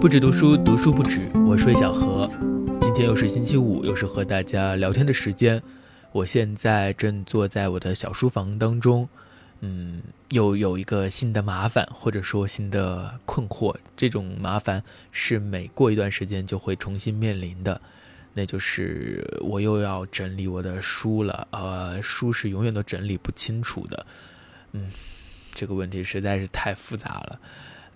不止读书，读书不止。我是小何，今天又是星期五，又是和大家聊天的时间。我现在正坐在我的小书房当中，嗯，又有一个新的麻烦，或者说新的困惑。这种麻烦是每过一段时间就会重新面临的，那就是我又要整理我的书了。呃，书是永远都整理不清楚的。嗯，这个问题实在是太复杂了。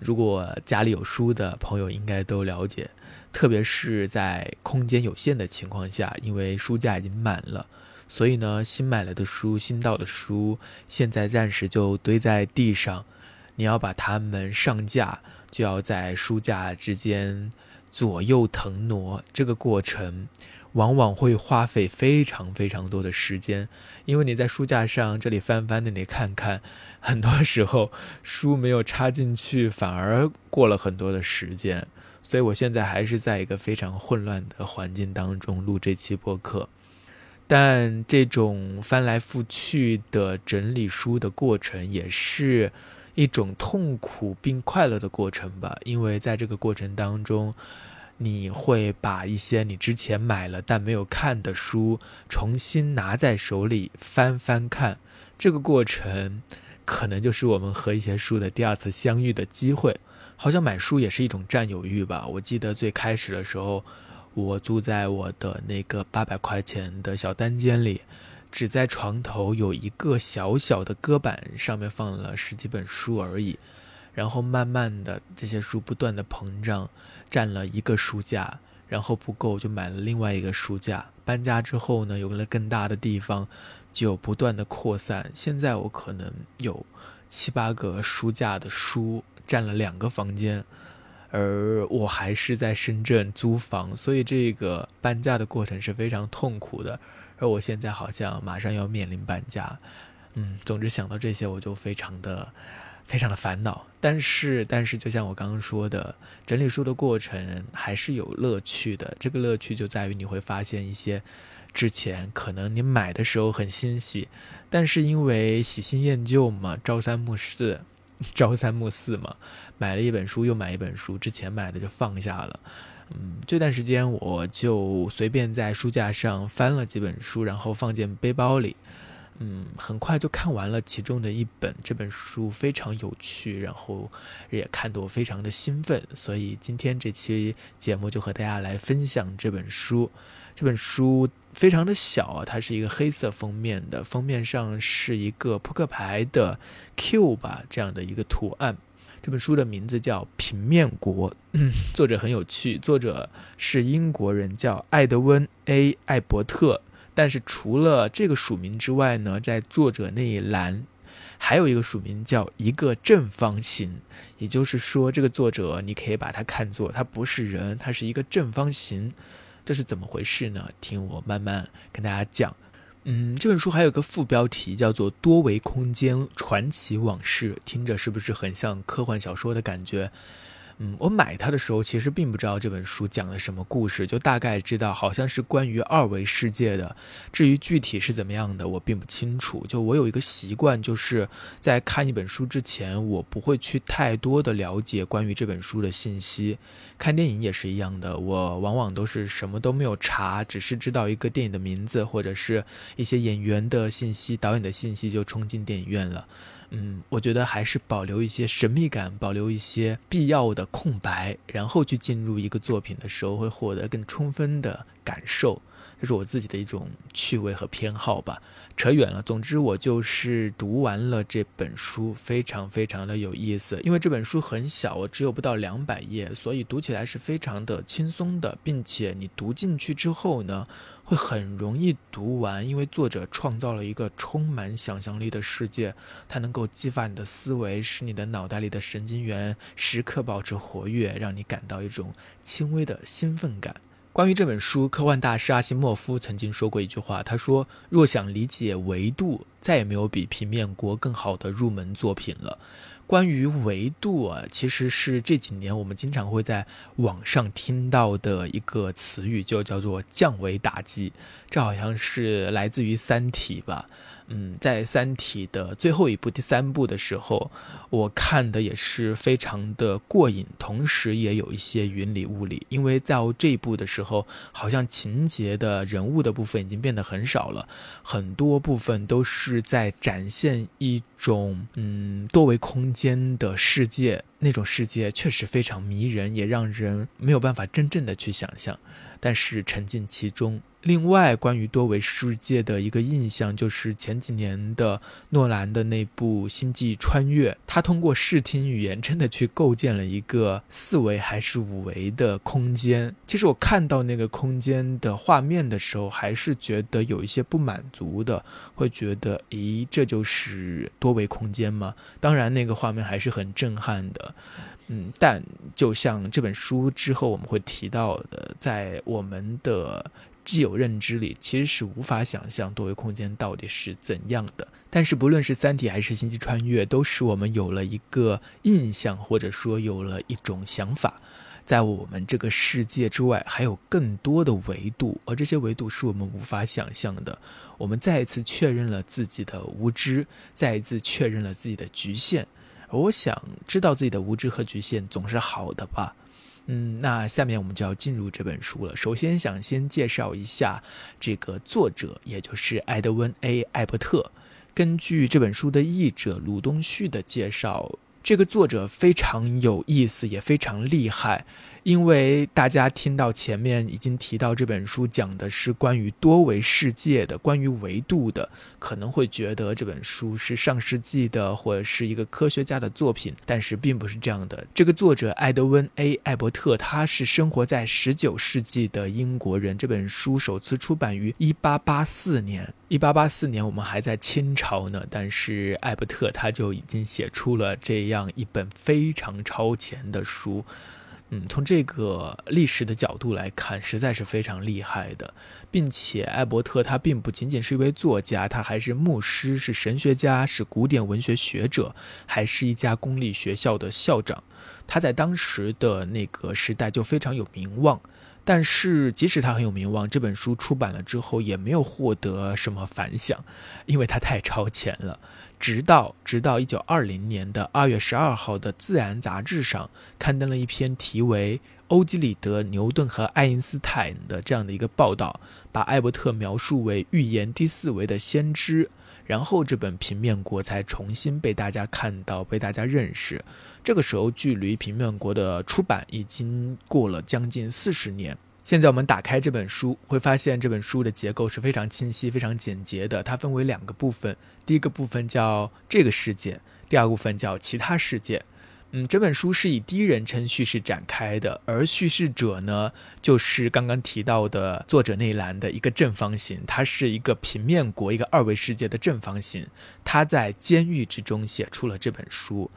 如果家里有书的朋友应该都了解，特别是在空间有限的情况下，因为书架已经满了，所以呢，新买来的书、新到的书，现在暂时就堆在地上。你要把它们上架，就要在书架之间左右腾挪，这个过程。往往会花费非常非常多的时间，因为你在书架上这里翻翻那里看看，很多时候书没有插进去，反而过了很多的时间。所以我现在还是在一个非常混乱的环境当中录这期播客，但这种翻来覆去的整理书的过程，也是一种痛苦并快乐的过程吧，因为在这个过程当中。你会把一些你之前买了但没有看的书重新拿在手里翻翻看，这个过程可能就是我们和一些书的第二次相遇的机会。好像买书也是一种占有欲吧。我记得最开始的时候，我住在我的那个八百块钱的小单间里，只在床头有一个小小的搁板，上面放了十几本书而已。然后慢慢的，这些书不断的膨胀。占了一个书架，然后不够就买了另外一个书架。搬家之后呢，有了更大的地方，就不断的扩散。现在我可能有七八个书架的书占了两个房间，而我还是在深圳租房，所以这个搬家的过程是非常痛苦的。而我现在好像马上要面临搬家，嗯，总之想到这些我就非常的。非常的烦恼，但是但是，就像我刚刚说的，整理书的过程还是有乐趣的。这个乐趣就在于你会发现一些之前可能你买的时候很欣喜，但是因为喜新厌旧嘛，朝三暮四，朝三暮四嘛，买了一本书又买一本书，之前买的就放下了。嗯，这段时间我就随便在书架上翻了几本书，然后放进背包里。嗯，很快就看完了其中的一本，这本书非常有趣，然后也看得我非常的兴奋，所以今天这期节目就和大家来分享这本书。这本书非常的小啊，它是一个黑色封面的，封面上是一个扑克牌的 Q 吧这样的一个图案。这本书的名字叫《平面国》，作者很有趣，作者是英国人，叫艾德温 ·A· 艾伯特。但是除了这个署名之外呢，在作者那一栏还有一个署名叫一个正方形，也就是说，这个作者你可以把它看作他不是人，他是一个正方形，这是怎么回事呢？听我慢慢跟大家讲。嗯，这本书还有个副标题叫做《多维空间传奇往事》，听着是不是很像科幻小说的感觉？嗯，我买它的时候其实并不知道这本书讲了什么故事，就大概知道好像是关于二维世界的。至于具体是怎么样的，我并不清楚。就我有一个习惯，就是在看一本书之前，我不会去太多的了解关于这本书的信息。看电影也是一样的，我往往都是什么都没有查，只是知道一个电影的名字或者是一些演员的信息、导演的信息，就冲进电影院了。嗯，我觉得还是保留一些神秘感，保留一些必要的空白，然后去进入一个作品的时候，会获得更充分的感受。这是我自己的一种趣味和偏好吧。扯远了，总之我就是读完了这本书，非常非常的有意思。因为这本书很小，我只有不到两百页，所以读起来是非常的轻松的，并且你读进去之后呢。会很容易读完，因为作者创造了一个充满想象力的世界，它能够激发你的思维，使你的脑袋里的神经元时刻保持活跃，让你感到一种轻微的兴奋感。关于这本书，科幻大师阿西莫夫曾经说过一句话，他说：“若想理解维度，再也没有比平面国更好的入门作品了。”关于维度啊，其实是这几年我们经常会在网上听到的一个词语，就叫做降维打击。这好像是来自于《三体》吧？嗯，在《三体》的最后一部第三部的时候，我看的也是非常的过瘾，同时也有一些云里雾里。因为到这一部的时候，好像情节的人物的部分已经变得很少了，很多部分都是在展现一种嗯多维空间的世界，那种世界确实非常迷人，也让人没有办法真正的去想象，但是沉浸其中。另外，关于多维世界的一个印象，就是前几年的诺兰的那部《星际穿越》，他通过视听语言真的去构建了一个四维还是五维的空间。其实我看到那个空间的画面的时候，还是觉得有一些不满足的，会觉得，咦，这就是多维空间吗？当然，那个画面还是很震撼的。嗯，但就像这本书之后我们会提到的，在我们的。既有认知里其实是无法想象多维空间到底是怎样的，但是不论是《三体》还是《星际穿越》，都使我们有了一个印象，或者说有了一种想法，在我们这个世界之外还有更多的维度，而这些维度是我们无法想象的。我们再一次确认了自己的无知，再一次确认了自己的局限。我想知道自己的无知和局限总是好的吧。嗯，那下面我们就要进入这本书了。首先想先介绍一下这个作者，也就是埃德温 ·A· 艾伯特。根据这本书的译者鲁东旭的介绍，这个作者非常有意思，也非常厉害。因为大家听到前面已经提到这本书讲的是关于多维世界的、关于维度的，可能会觉得这本书是上世纪的或者是一个科学家的作品，但是并不是这样的。这个作者艾德温 ·A· 艾伯特，他是生活在十九世纪的英国人。这本书首次出版于一八八四年，一八八四年我们还在清朝呢，但是艾伯特他就已经写出了这样一本非常超前的书。嗯，从这个历史的角度来看，实在是非常厉害的，并且艾伯特他并不仅仅是一位作家，他还是牧师，是神学家，是古典文学学者，还是一家公立学校的校长。他在当时的那个时代就非常有名望。但是，即使他很有名望，这本书出版了之后也没有获得什么反响，因为他太超前了。直到直到一九二零年的二月十二号的《自然》杂志上刊登了一篇题为《欧几里得、牛顿和爱因斯坦》的这样的一个报道，把艾伯特描述为预言第四维的先知。然后这本《平面国》才重新被大家看到，被大家认识。这个时候，距离《平面国》的出版已经过了将近四十年。现在我们打开这本书，会发现这本书的结构是非常清晰、非常简洁的。它分为两个部分，第一个部分叫这个世界，第二部分叫其他世界。嗯，这本书是以第一人称叙事展开的，而叙事者呢，就是刚刚提到的作者内栏的一个正方形，它是一个平面国，一个二维世界的正方形。他在监狱之中写出了这本书。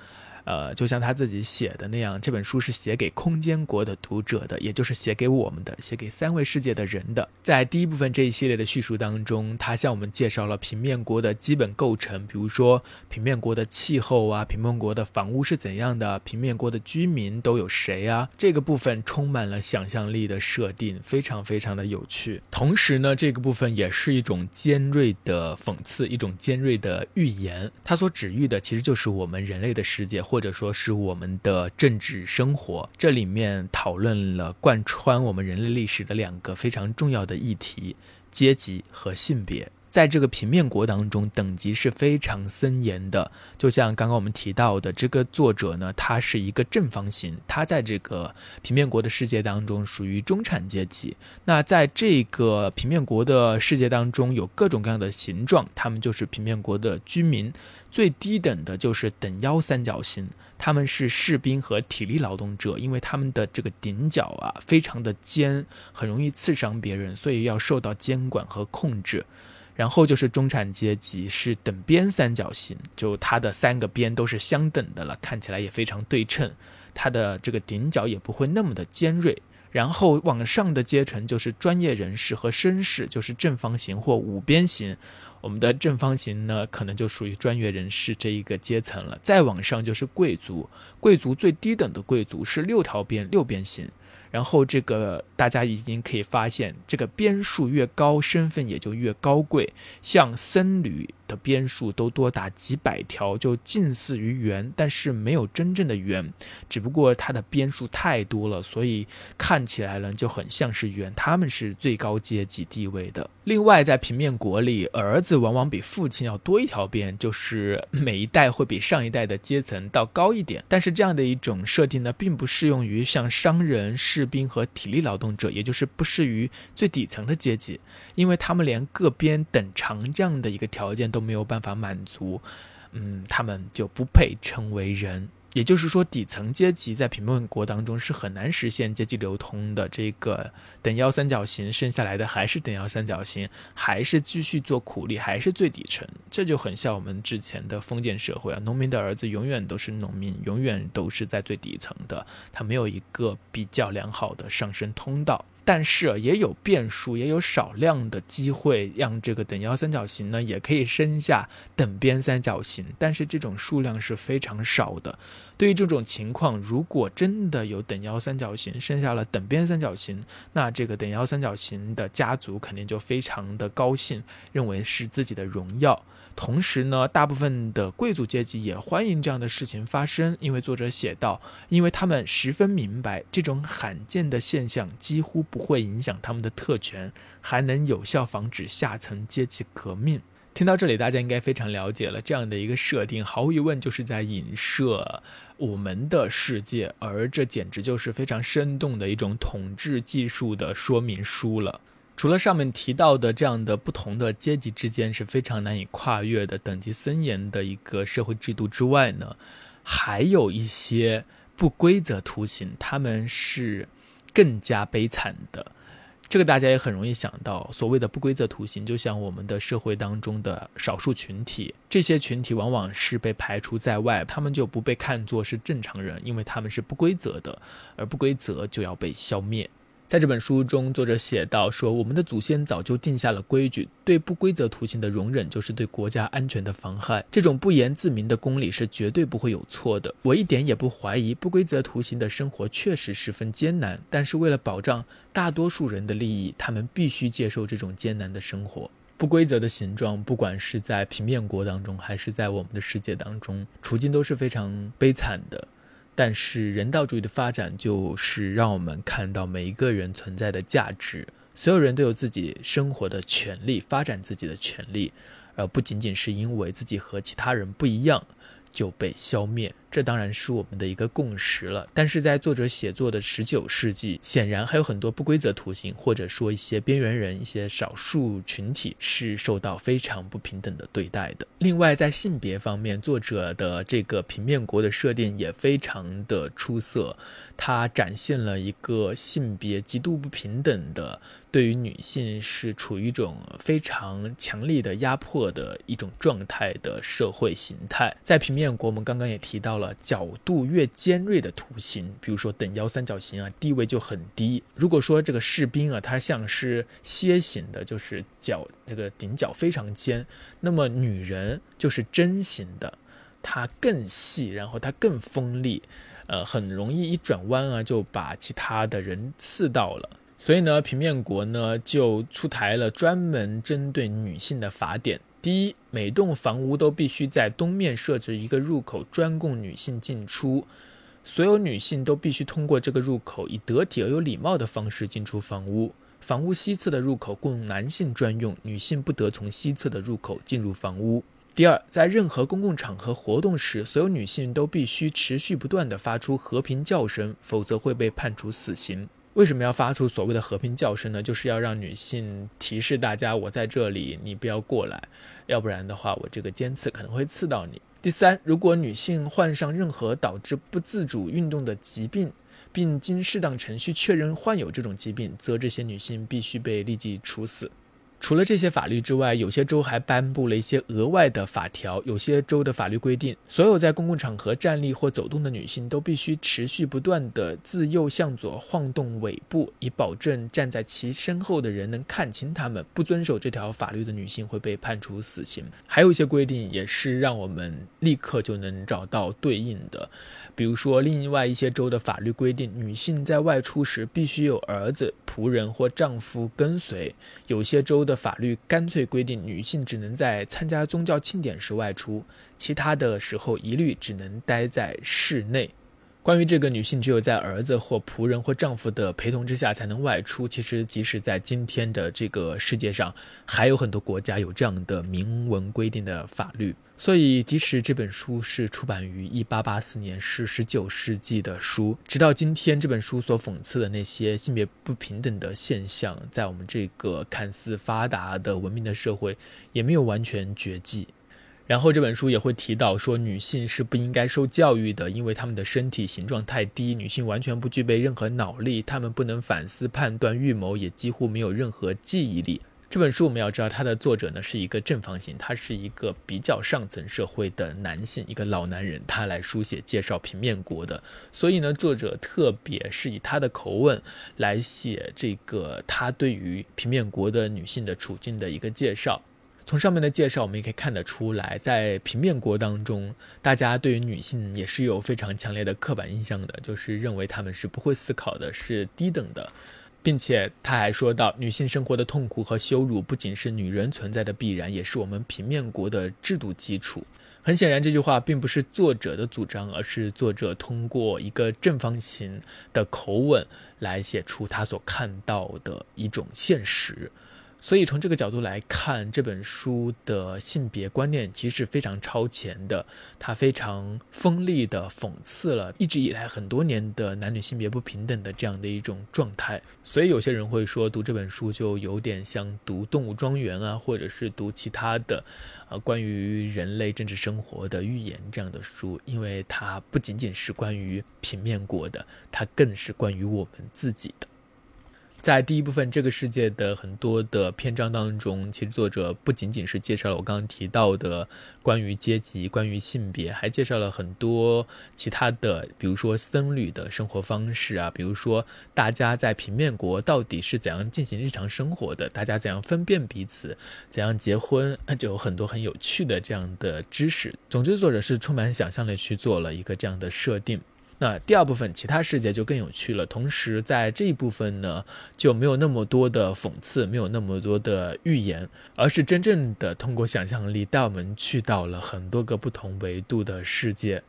呃，就像他自己写的那样，这本书是写给空间国的读者的，也就是写给我们的，写给三维世界的人的。在第一部分这一系列的叙述当中，他向我们介绍了平面国的基本构成，比如说平面国的气候啊，平面国的房屋是怎样的，平面国的居民都有谁啊？这个部分充满了想象力的设定，非常非常的有趣。同时呢，这个部分也是一种尖锐的讽刺，一种尖锐的预言。他所指喻的其实就是我们人类的世界或。或者说是我们的政治生活，这里面讨论了贯穿我们人类历史的两个非常重要的议题：阶级和性别。在这个平面国当中，等级是非常森严的。就像刚刚我们提到的，这个作者呢，他是一个正方形，他在这个平面国的世界当中属于中产阶级。那在这个平面国的世界当中，有各种各样的形状，他们就是平面国的居民。最低等的就是等腰三角形，他们是士兵和体力劳动者，因为他们的这个顶角啊非常的尖，很容易刺伤别人，所以要受到监管和控制。然后就是中产阶级，是等边三角形，就它的三个边都是相等的了，看起来也非常对称，它的这个顶角也不会那么的尖锐。然后往上的阶层就是专业人士和绅士，就是正方形或五边形。我们的正方形呢，可能就属于专业人士这一个阶层了。再往上就是贵族，贵族最低等的贵族是六条边六边形。然后这个大家已经可以发现，这个边数越高，身份也就越高贵。像僧侣的边数都多达几百条，就近似于圆，但是没有真正的圆，只不过它的边数太多了，所以看起来呢就很像是圆。他们是最高阶级地位的。另外，在平面国里，儿子往往比父亲要多一条边，就是每一代会比上一代的阶层到高一点。但是这样的一种设定呢，并不适用于像商人、士兵和体力劳动者，也就是不适于最底层的阶级，因为他们连各边等长这样的一个条件都都没有办法满足，嗯，他们就不配称为人。也就是说，底层阶级在贫困国当中是很难实现阶级流通的。这个等腰三角形剩下来的还是等腰三角形，还是继续做苦力，还是最底层。这就很像我们之前的封建社会啊，农民的儿子永远都是农民，永远都是在最底层的，他没有一个比较良好的上升通道。但是也有变数，也有少量的机会让这个等腰三角形呢，也可以生下等边三角形，但是这种数量是非常少的。对于这种情况，如果真的有等腰三角形生下了等边三角形，那这个等腰三角形的家族肯定就非常的高兴，认为是自己的荣耀。同时呢，大部分的贵族阶级也欢迎这样的事情发生，因为作者写道，因为他们十分明白这种罕见的现象几乎不会影响他们的特权，还能有效防止下层阶级革命。听到这里，大家应该非常了解了，这样的一个设定，毫无疑问就是在影射我们的世界，而这简直就是非常生动的一种统治技术的说明书了。除了上面提到的这样的不同的阶级之间是非常难以跨越的等级森严的一个社会制度之外呢，还有一些不规则图形，他们是更加悲惨的。这个大家也很容易想到，所谓的不规则图形，就像我们的社会当中的少数群体，这些群体往往是被排除在外，他们就不被看作是正常人，因为他们是不规则的，而不规则就要被消灭。在这本书中，作者写道说：“我们的祖先早就定下了规矩，对不规则图形的容忍就是对国家安全的妨害。这种不言自明的公理是绝对不会有错的。我一点也不怀疑不规则图形的生活确实十分艰难，但是为了保障大多数人的利益，他们必须接受这种艰难的生活。不规则的形状，不管是在平面国当中，还是在我们的世界当中，处境都是非常悲惨的。”但是人道主义的发展就是让我们看到每一个人存在的价值，所有人都有自己生活的权利，发展自己的权利，而不仅仅是因为自己和其他人不一样就被消灭。这当然是我们的一个共识了，但是在作者写作的十九世纪，显然还有很多不规则图形，或者说一些边缘人、一些少数群体是受到非常不平等的对待的。另外，在性别方面，作者的这个平面国的设定也非常的出色，它展现了一个性别极度不平等的，对于女性是处于一种非常强力的压迫的一种状态的社会形态。在平面国，我们刚刚也提到。了角度越尖锐的图形，比如说等腰三角形啊，地位就很低。如果说这个士兵啊，他像是楔形的，就是角这个顶角非常尖，那么女人就是针形的，它更细，然后它更锋利，呃，很容易一转弯啊，就把其他的人刺到了。所以呢，平面国呢就出台了专门针对女性的法典。第一，每栋房屋都必须在东面设置一个入口，专供女性进出。所有女性都必须通过这个入口，以得体而有礼貌的方式进出房屋。房屋西侧的入口供男性专用，女性不得从西侧的入口进入房屋。第二，在任何公共场合活动时，所有女性都必须持续不断地发出和平叫声，否则会被判处死刑。为什么要发出所谓的和平叫声呢？就是要让女性提示大家，我在这里，你不要过来，要不然的话，我这个尖刺可能会刺到你。第三，如果女性患上任何导致不自主运动的疾病，并经适当程序确认患有这种疾病，则这些女性必须被立即处死。除了这些法律之外，有些州还颁布了一些额外的法条。有些州的法律规定，所有在公共场合站立或走动的女性都必须持续不断地自右向左晃动尾部，以保证站在其身后的人能看清她们。不遵守这条法律的女性会被判处死刑。还有一些规定也是让我们立刻就能找到对应的。比如说，另外一些州的法律规定，女性在外出时必须有儿子、仆人或丈夫跟随。有些州的法律干脆规定，女性只能在参加宗教庆典时外出，其他的时候一律只能待在室内。关于这个女性只有在儿子或仆人或丈夫的陪同之下才能外出，其实即使在今天的这个世界上，还有很多国家有这样的明文规定的法律。所以，即使这本书是出版于一八八四年，是十九世纪的书，直到今天，这本书所讽刺的那些性别不平等的现象，在我们这个看似发达的文明的社会，也没有完全绝迹。然后这本书也会提到说，女性是不应该受教育的，因为她们的身体形状太低，女性完全不具备任何脑力，她们不能反思、判断、预谋，也几乎没有任何记忆力。这本书我们要知道，它的作者呢是一个正方形，他是一个比较上层社会的男性，一个老男人，他来书写介绍平面国的。所以呢，作者特别是以他的口吻来写这个他对于平面国的女性的处境的一个介绍。从上面的介绍，我们也可以看得出来，在平面国当中，大家对于女性也是有非常强烈的刻板印象的，就是认为她们是不会思考的，是低等的，并且他还说到，女性生活的痛苦和羞辱不仅是女人存在的必然，也是我们平面国的制度基础。很显然，这句话并不是作者的主张，而是作者通过一个正方形的口吻来写出他所看到的一种现实。所以从这个角度来看，这本书的性别观念其实是非常超前的，它非常锋利的讽刺了一直以来很多年的男女性别不平等的这样的一种状态。所以有些人会说，读这本书就有点像读《动物庄园》啊，或者是读其他的，呃，关于人类政治生活的寓言这样的书，因为它不仅仅是关于平面国的，它更是关于我们自己的。在第一部分这个世界的很多的篇章当中，其实作者不仅仅是介绍了我刚刚提到的关于阶级、关于性别，还介绍了很多其他的，比如说僧侣的生活方式啊，比如说大家在平面国到底是怎样进行日常生活的，大家怎样分辨彼此，怎样结婚，就有很多很有趣的这样的知识。总之，作者是充满想象力去做了一个这样的设定。那第二部分，其他世界就更有趣了。同时，在这一部分呢，就没有那么多的讽刺，没有那么多的预言，而是真正的通过想象力带我们去到了很多个不同维度的世界。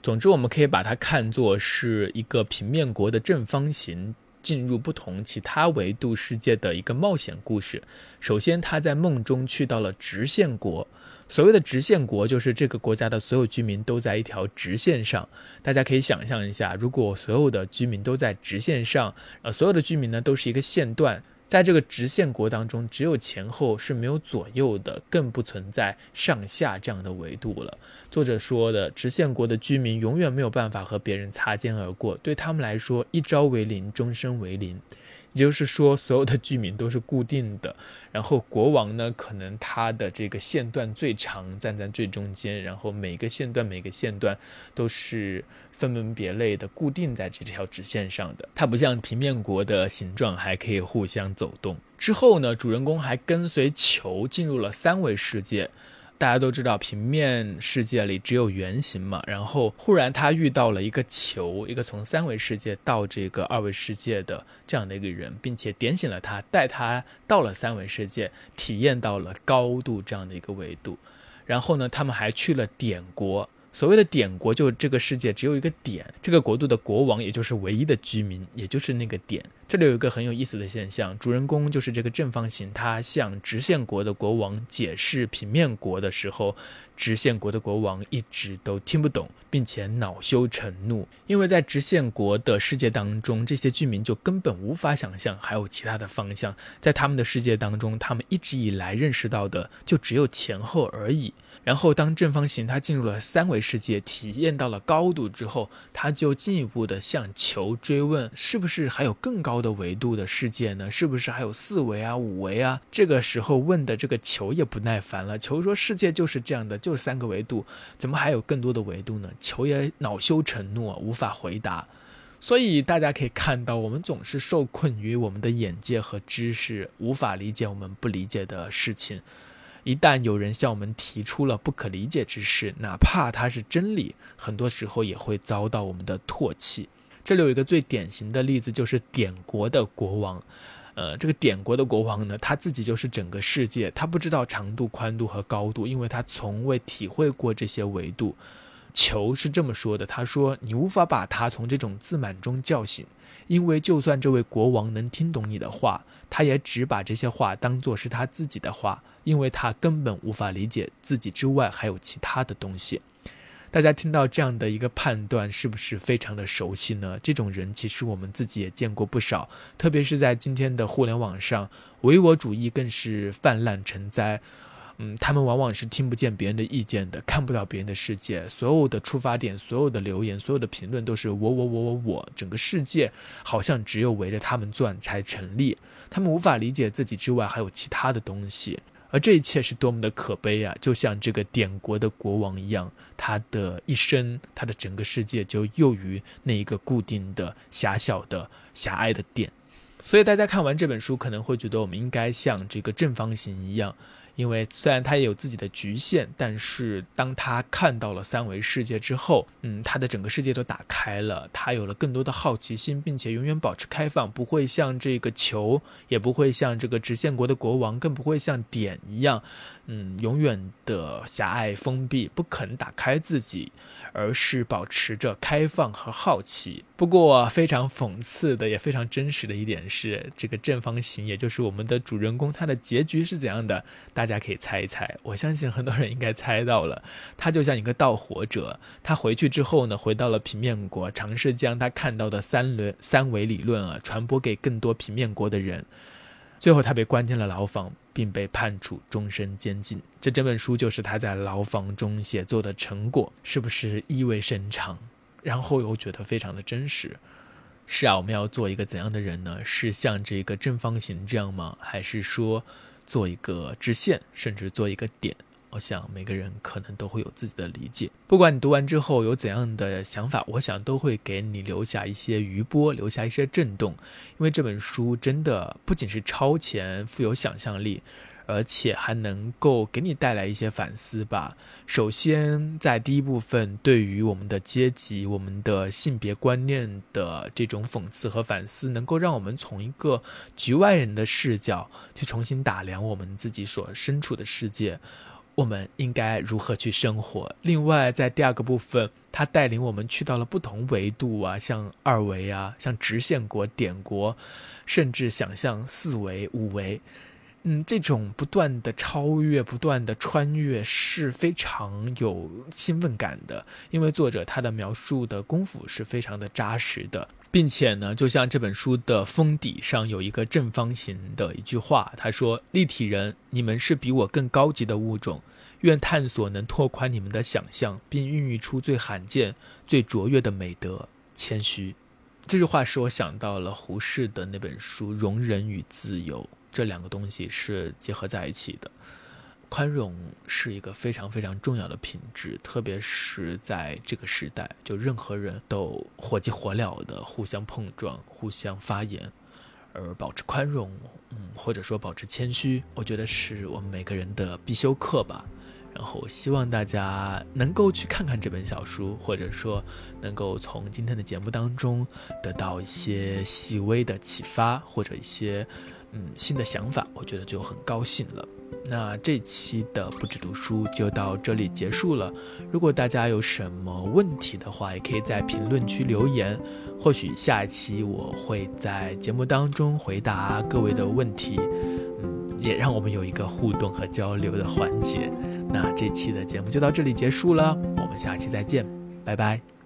总之，我们可以把它看作是一个平面国的正方形进入不同其他维度世界的一个冒险故事。首先，他在梦中去到了直线国。所谓的直线国，就是这个国家的所有居民都在一条直线上。大家可以想象一下，如果所有的居民都在直线上，呃，所有的居民呢都是一个线段，在这个直线国当中，只有前后是没有左右的，更不存在上下这样的维度了。作者说的，直线国的居民永远没有办法和别人擦肩而过，对他们来说，一朝为邻，终身为邻。也就是说，所有的居民都是固定的，然后国王呢，可能他的这个线段最长，站在最中间，然后每个线段每个线段都是分门别类的固定在这条直线上的。它不像平面国的形状还可以互相走动。之后呢，主人公还跟随球进入了三维世界。大家都知道，平面世界里只有圆形嘛。然后忽然他遇到了一个球，一个从三维世界到这个二维世界的这样的一个人，并且点醒了他，带他到了三维世界，体验到了高度这样的一个维度。然后呢，他们还去了点国。所谓的点国，就这个世界只有一个点，这个国度的国王也就是唯一的居民，也就是那个点。这里有一个很有意思的现象，主人公就是这个正方形，他向直线国的国王解释平面国的时候，直线国的国王一直都听不懂，并且恼羞成怒，因为在直线国的世界当中，这些居民就根本无法想象还有其他的方向，在他们的世界当中，他们一直以来认识到的就只有前后而已。然后，当正方形它进入了三维世界，体验到了高度之后，它就进一步的向球追问：是不是还有更高的维度的世界呢？是不是还有四维啊、五维啊？这个时候问的这个球也不耐烦了。球说：世界就是这样的，就三个维度，怎么还有更多的维度呢？球也恼羞成怒，无法回答。所以大家可以看到，我们总是受困于我们的眼界和知识，无法理解我们不理解的事情。一旦有人向我们提出了不可理解之事，哪怕它是真理，很多时候也会遭到我们的唾弃。这里有一个最典型的例子，就是点国的国王。呃，这个点国的国王呢，他自己就是整个世界，他不知道长度、宽度和高度，因为他从未体会过这些维度。球是这么说的：“他说，你无法把他从这种自满中叫醒，因为就算这位国王能听懂你的话，他也只把这些话当作是他自己的话，因为他根本无法理解自己之外还有其他的东西。”大家听到这样的一个判断，是不是非常的熟悉呢？这种人其实我们自己也见过不少，特别是在今天的互联网上，唯我主义更是泛滥成灾。嗯，他们往往是听不见别人的意见的，看不到别人的世界，所有的出发点、所有的留言、所有的评论都是我我我我我，整个世界好像只有围着他们转才成立。他们无法理解自己之外还有其他的东西。而这一切是多么的可悲啊！就像这个点国的国王一样，他的一生，他的整个世界就囿于那一个固定的、狭小的、狭隘的点。所以大家看完这本书，可能会觉得我们应该像这个正方形一样。因为虽然他也有自己的局限，但是当他看到了三维世界之后，嗯，他的整个世界都打开了，他有了更多的好奇心，并且永远保持开放，不会像这个球，也不会像这个直线国的国王，更不会像点一样。嗯，永远的狭隘封闭，不肯打开自己，而是保持着开放和好奇。不过，非常讽刺的，也非常真实的一点是，这个正方形，也就是我们的主人公，他的结局是怎样的？大家可以猜一猜。我相信很多人应该猜到了。他就像一个盗火者，他回去之后呢，回到了平面国，尝试将他看到的三轮三维理论啊，传播给更多平面国的人。最后，他被关进了牢房。并被判处终身监禁。这整本书就是他在牢房中写作的成果，是不是意味深长？然后又觉得非常的真实。是啊，我们要做一个怎样的人呢？是像这个正方形这样吗？还是说做一个直线，甚至做一个点？我想每个人可能都会有自己的理解。不管你读完之后有怎样的想法，我想都会给你留下一些余波，留下一些震动。因为这本书真的不仅是超前、富有想象力，而且还能够给你带来一些反思吧。首先，在第一部分，对于我们的阶级、我们的性别观念的这种讽刺和反思，能够让我们从一个局外人的视角去重新打量我们自己所身处的世界。我们应该如何去生活？另外，在第二个部分，他带领我们去到了不同维度啊，像二维啊，像直线国、点国，甚至想象四维、五维。嗯，这种不断的超越、不断的穿越是非常有兴奋感的，因为作者他的描述的功夫是非常的扎实的，并且呢，就像这本书的封底上有一个正方形的一句话，他说：“立体人，你们是比我更高级的物种。”愿探索能拓宽你们的想象，并孕育出最罕见、最卓越的美德——谦虚。这句话使我想到了胡适的那本书《容忍与自由》，这两个东西是结合在一起的。宽容是一个非常非常重要的品质，特别是在这个时代，就任何人都火急火燎的互相碰撞、互相发言，而保持宽容，嗯，或者说保持谦虚，我觉得是我们每个人的必修课吧。然后希望大家能够去看看这本小书，或者说能够从今天的节目当中得到一些细微的启发，或者一些嗯新的想法，我觉得就很高兴了。那这期的不止读书就到这里结束了。如果大家有什么问题的话，也可以在评论区留言，或许下一期我会在节目当中回答各位的问题，嗯，也让我们有一个互动和交流的环节。那这期的节目就到这里结束了，我们下期再见，拜拜。